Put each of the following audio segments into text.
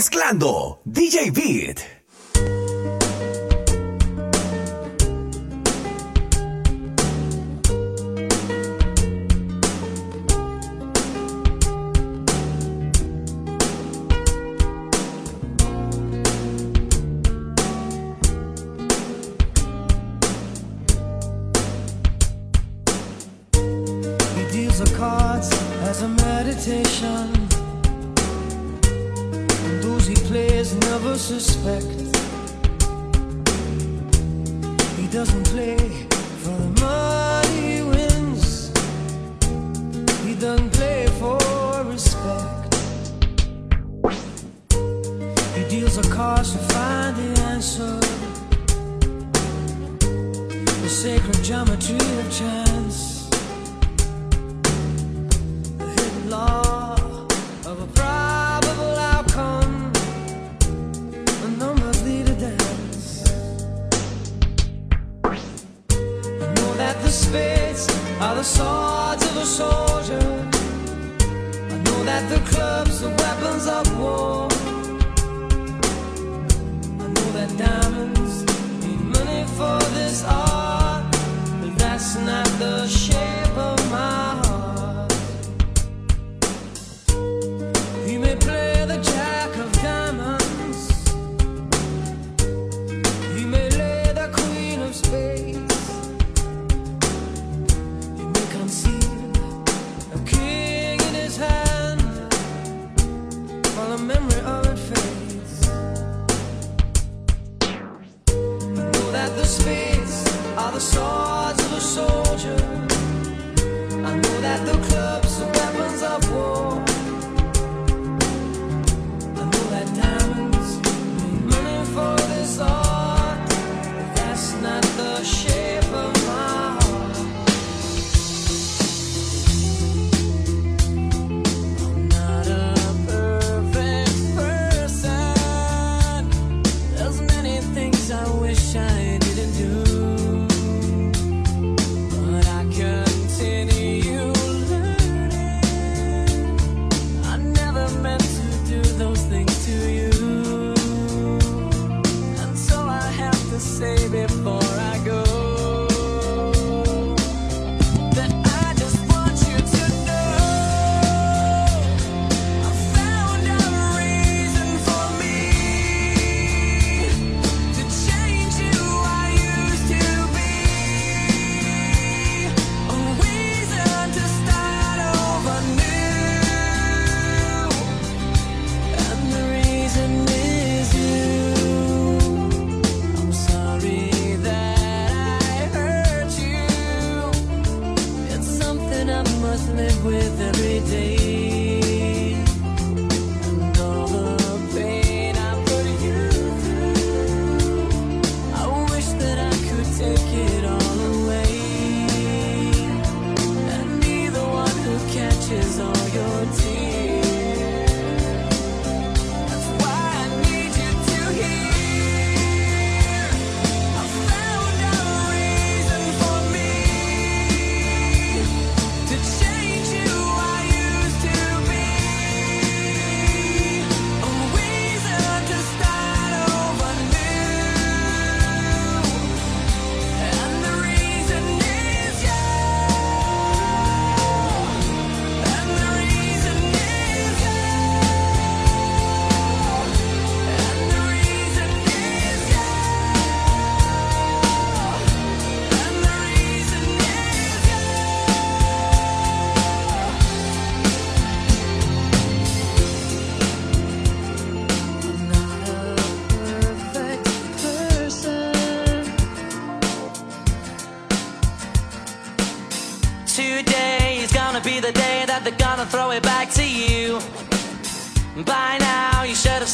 Mezclando DJ Beat.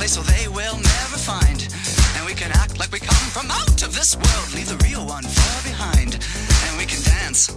place so they will never find. And we can act like we come from out of this world, leave the real one far behind. And we can dance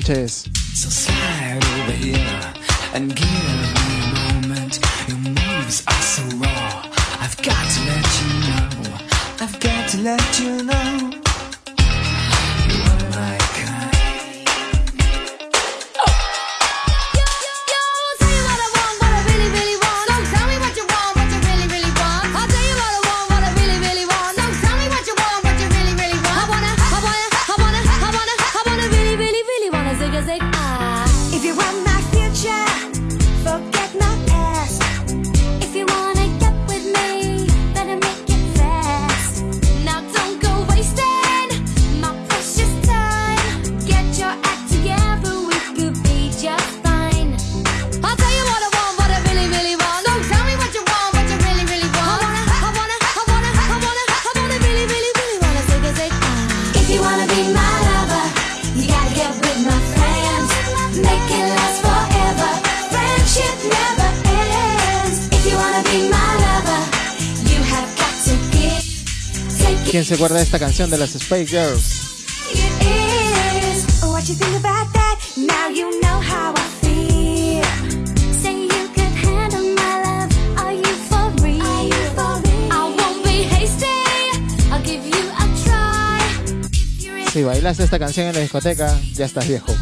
alternatives. ¿Quién se acuerda de esta canción de las Space Girls? Si bailas esta canción en la discoteca, ya estás viejo.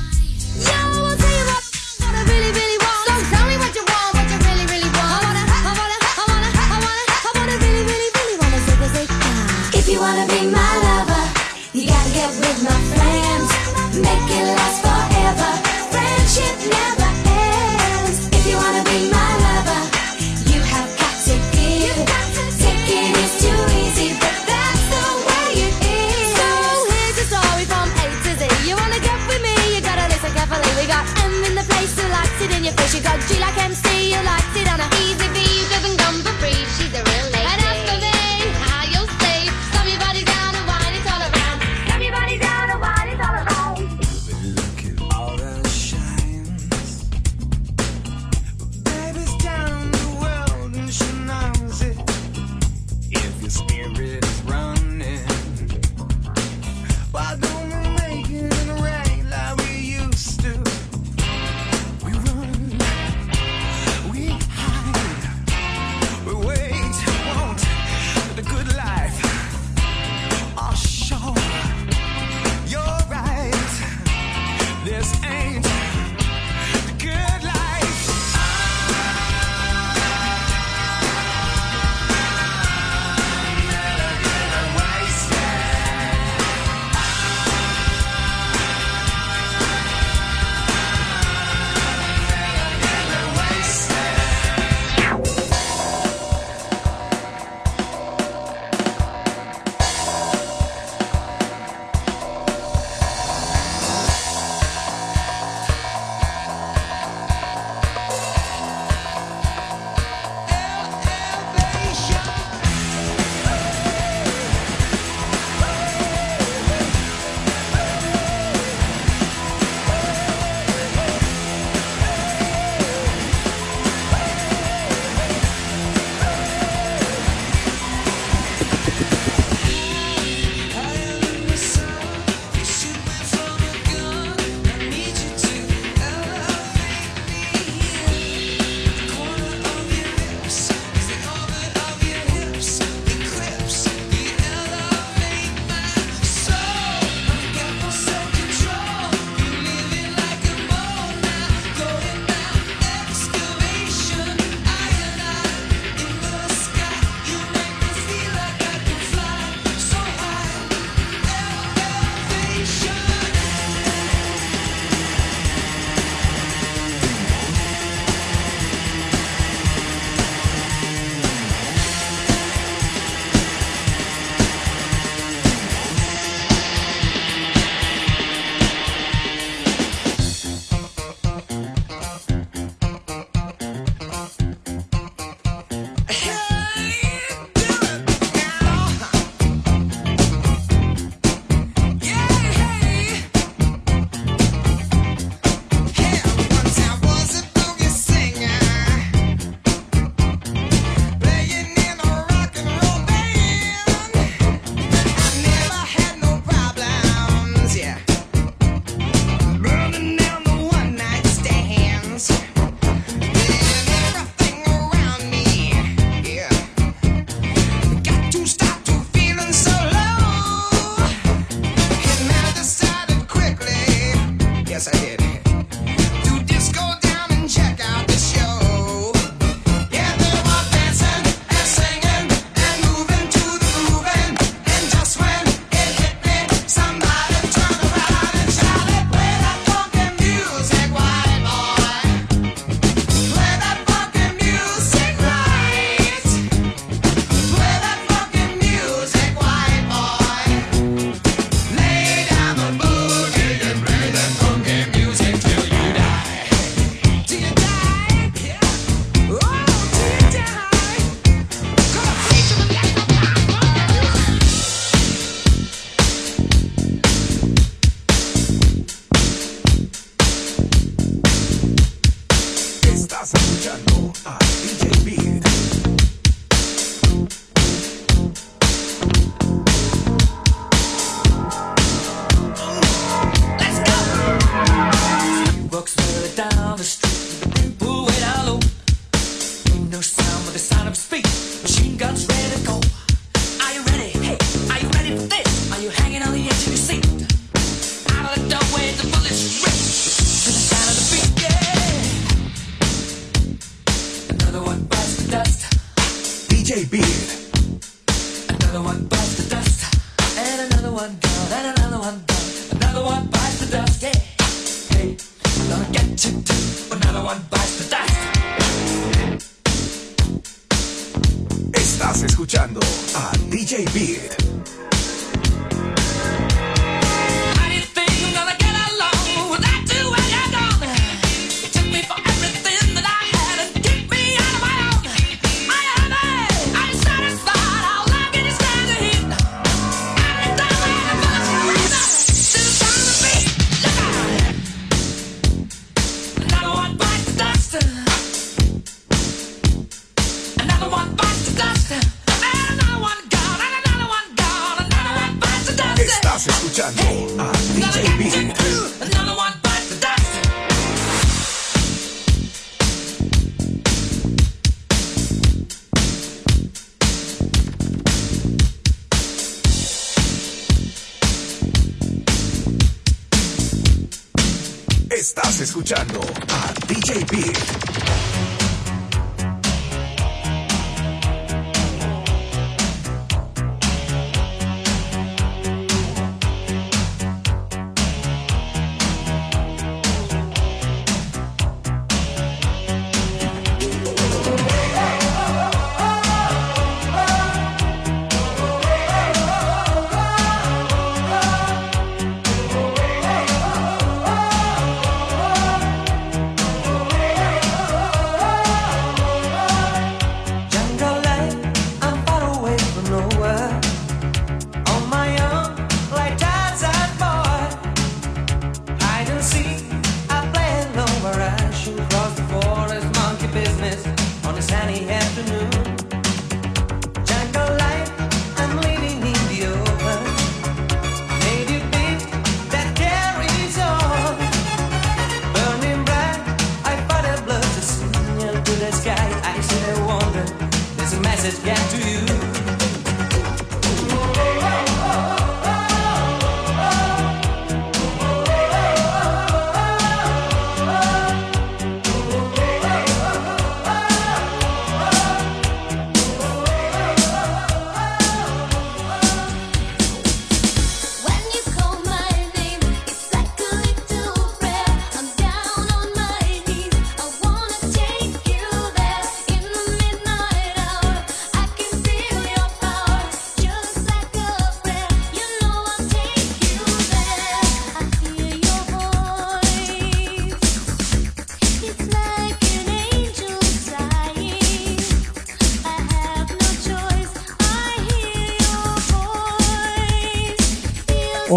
Estás escuchando a DJ Beat.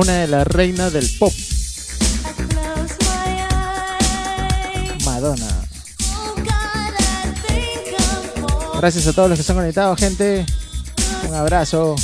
una de las reinas del pop. Madonna. Gracias a todos los que están conectados, gente. Un abrazo.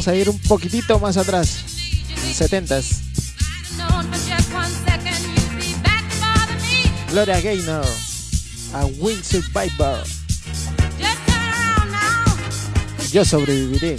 vamos a ir un poquitito más atrás, 70s. Gloria Gaynor, a Win Survivor. Yo sobreviviré.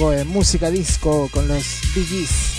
Goe, música disco con los DJs.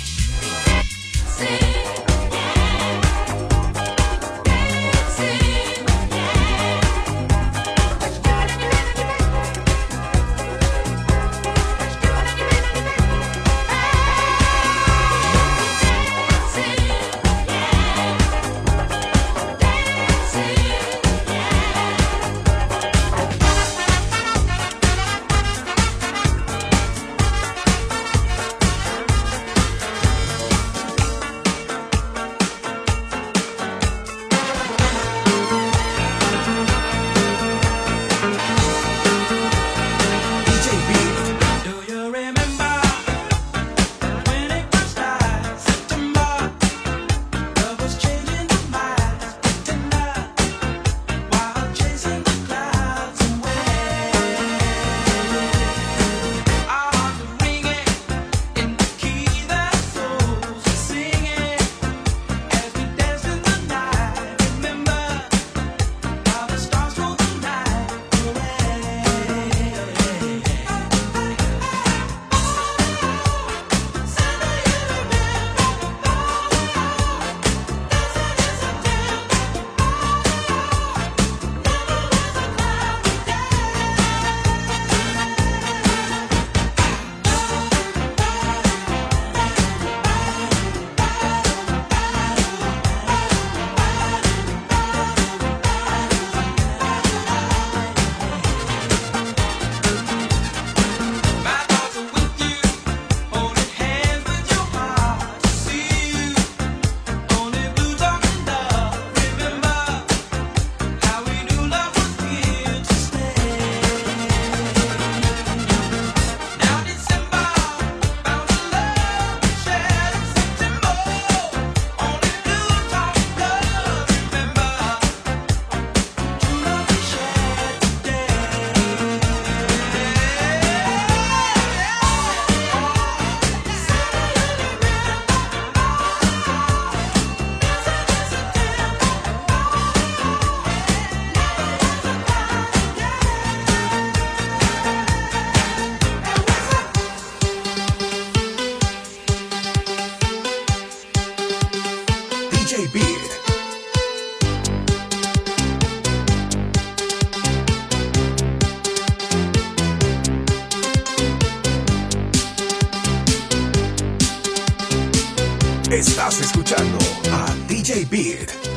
DJ Estás escuchando a DJ Beat.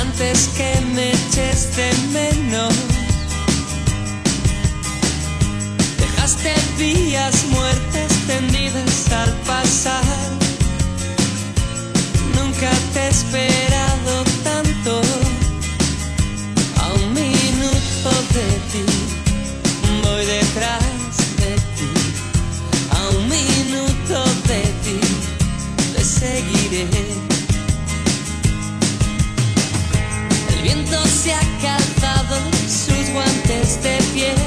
Antes que me eches de menos, dejaste días muertes tendidas al pasar. Nunca te he esperado tanto a un minuto de ti. Voy detrás. de ti. A un minuto de ti, te seguiré se ha calzado sus guantes de piel.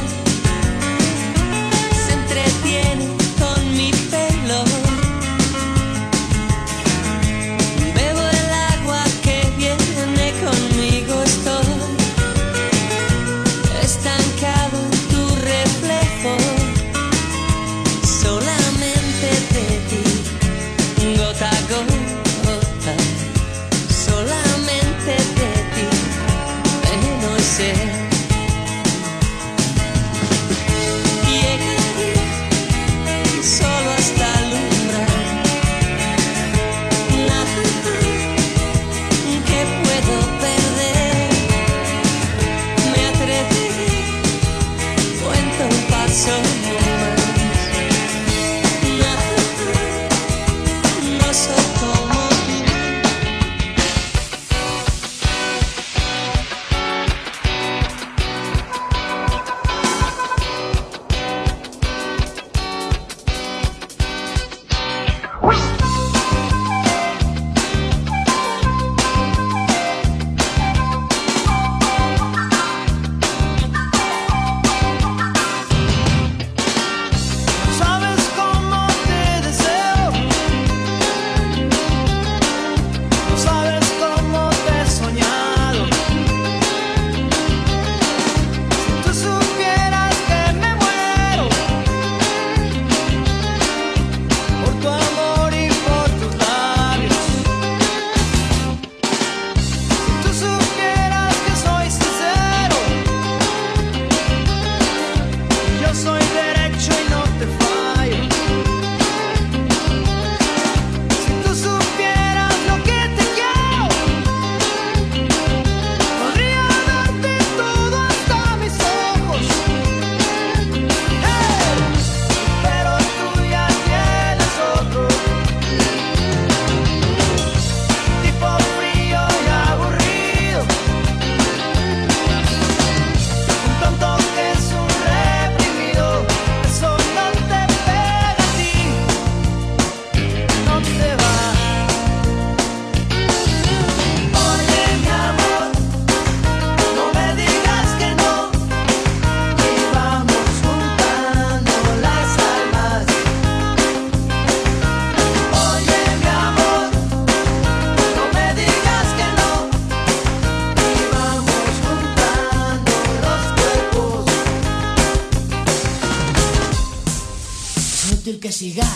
siga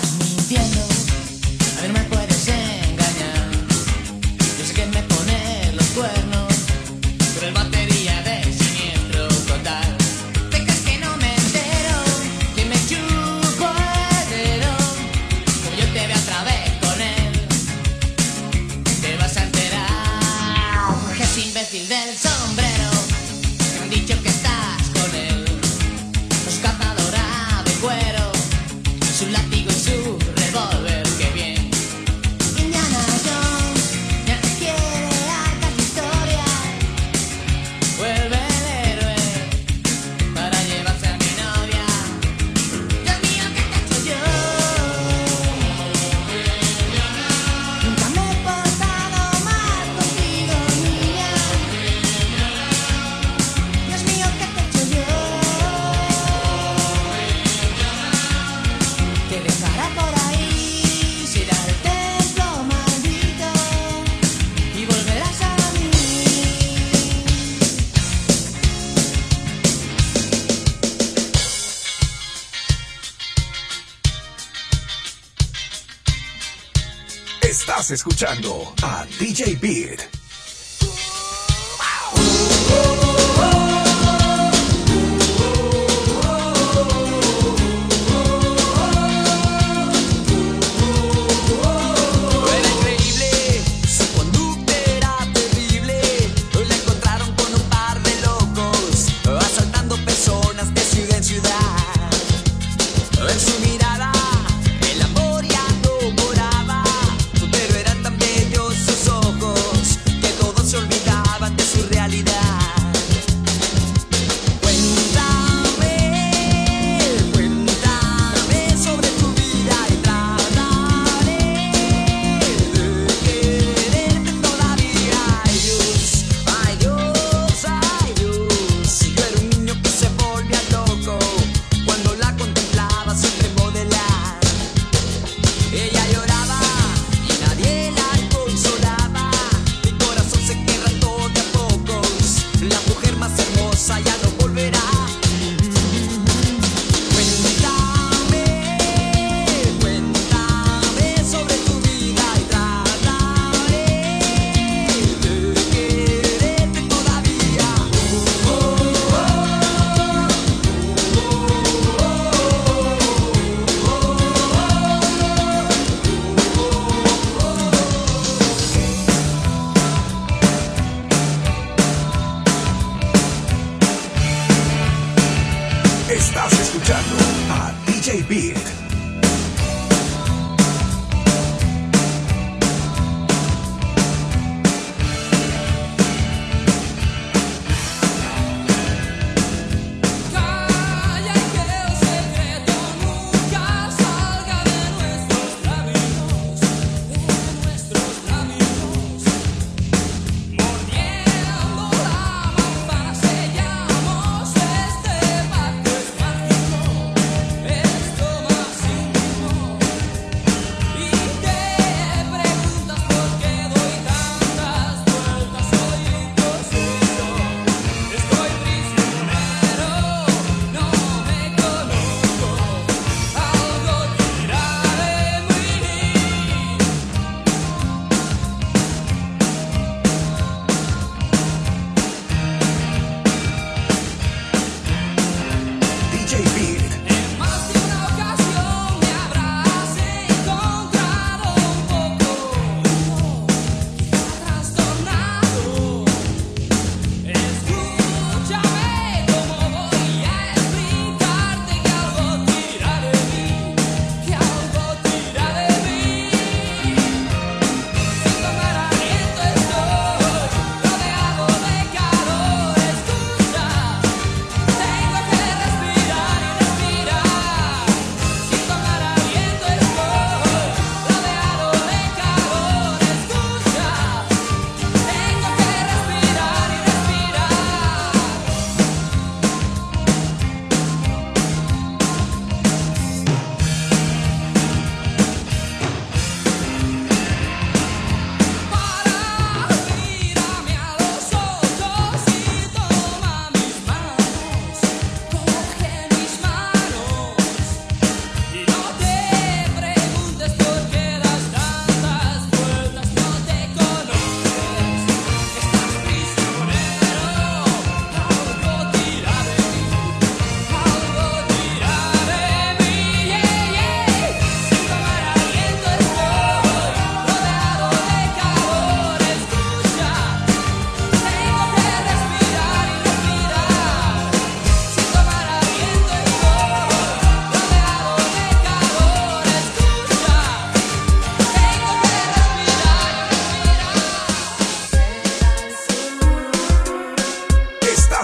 escuchando a DJ Beat.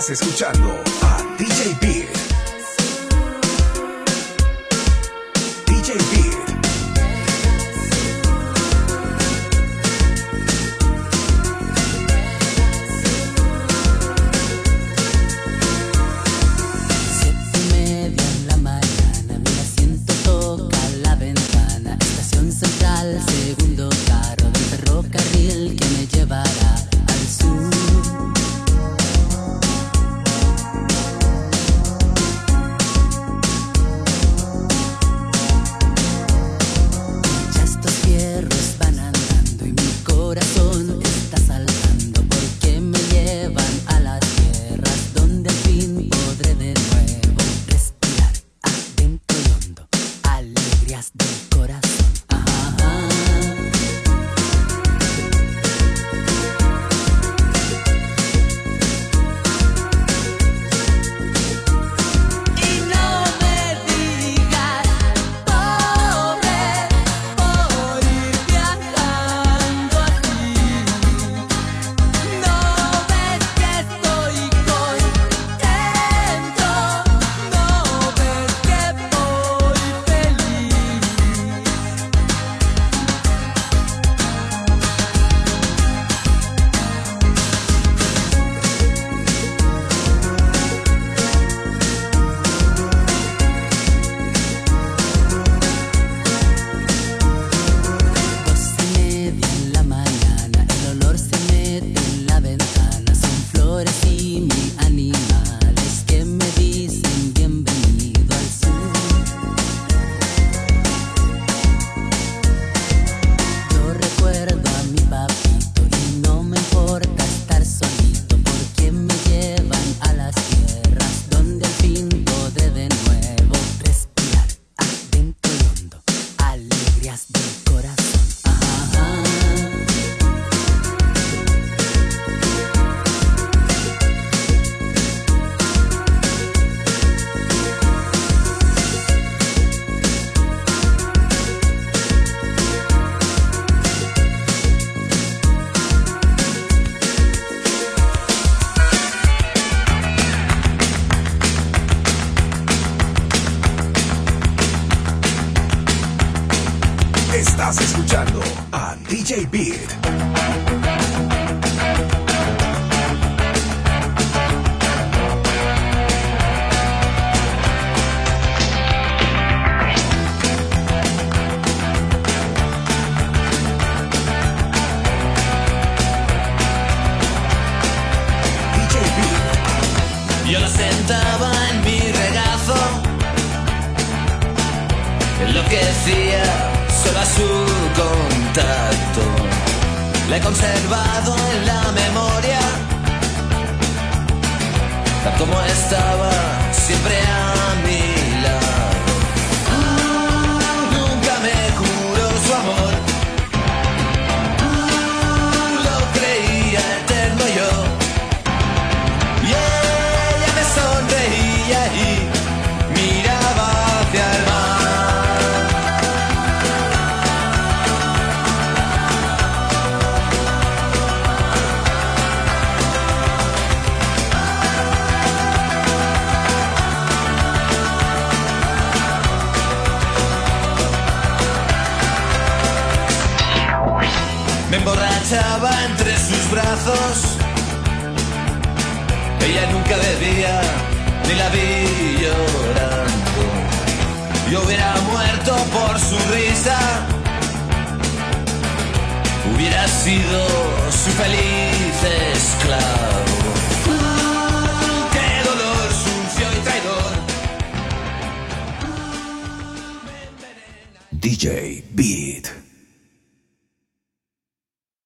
Escuchando a DJ Beat.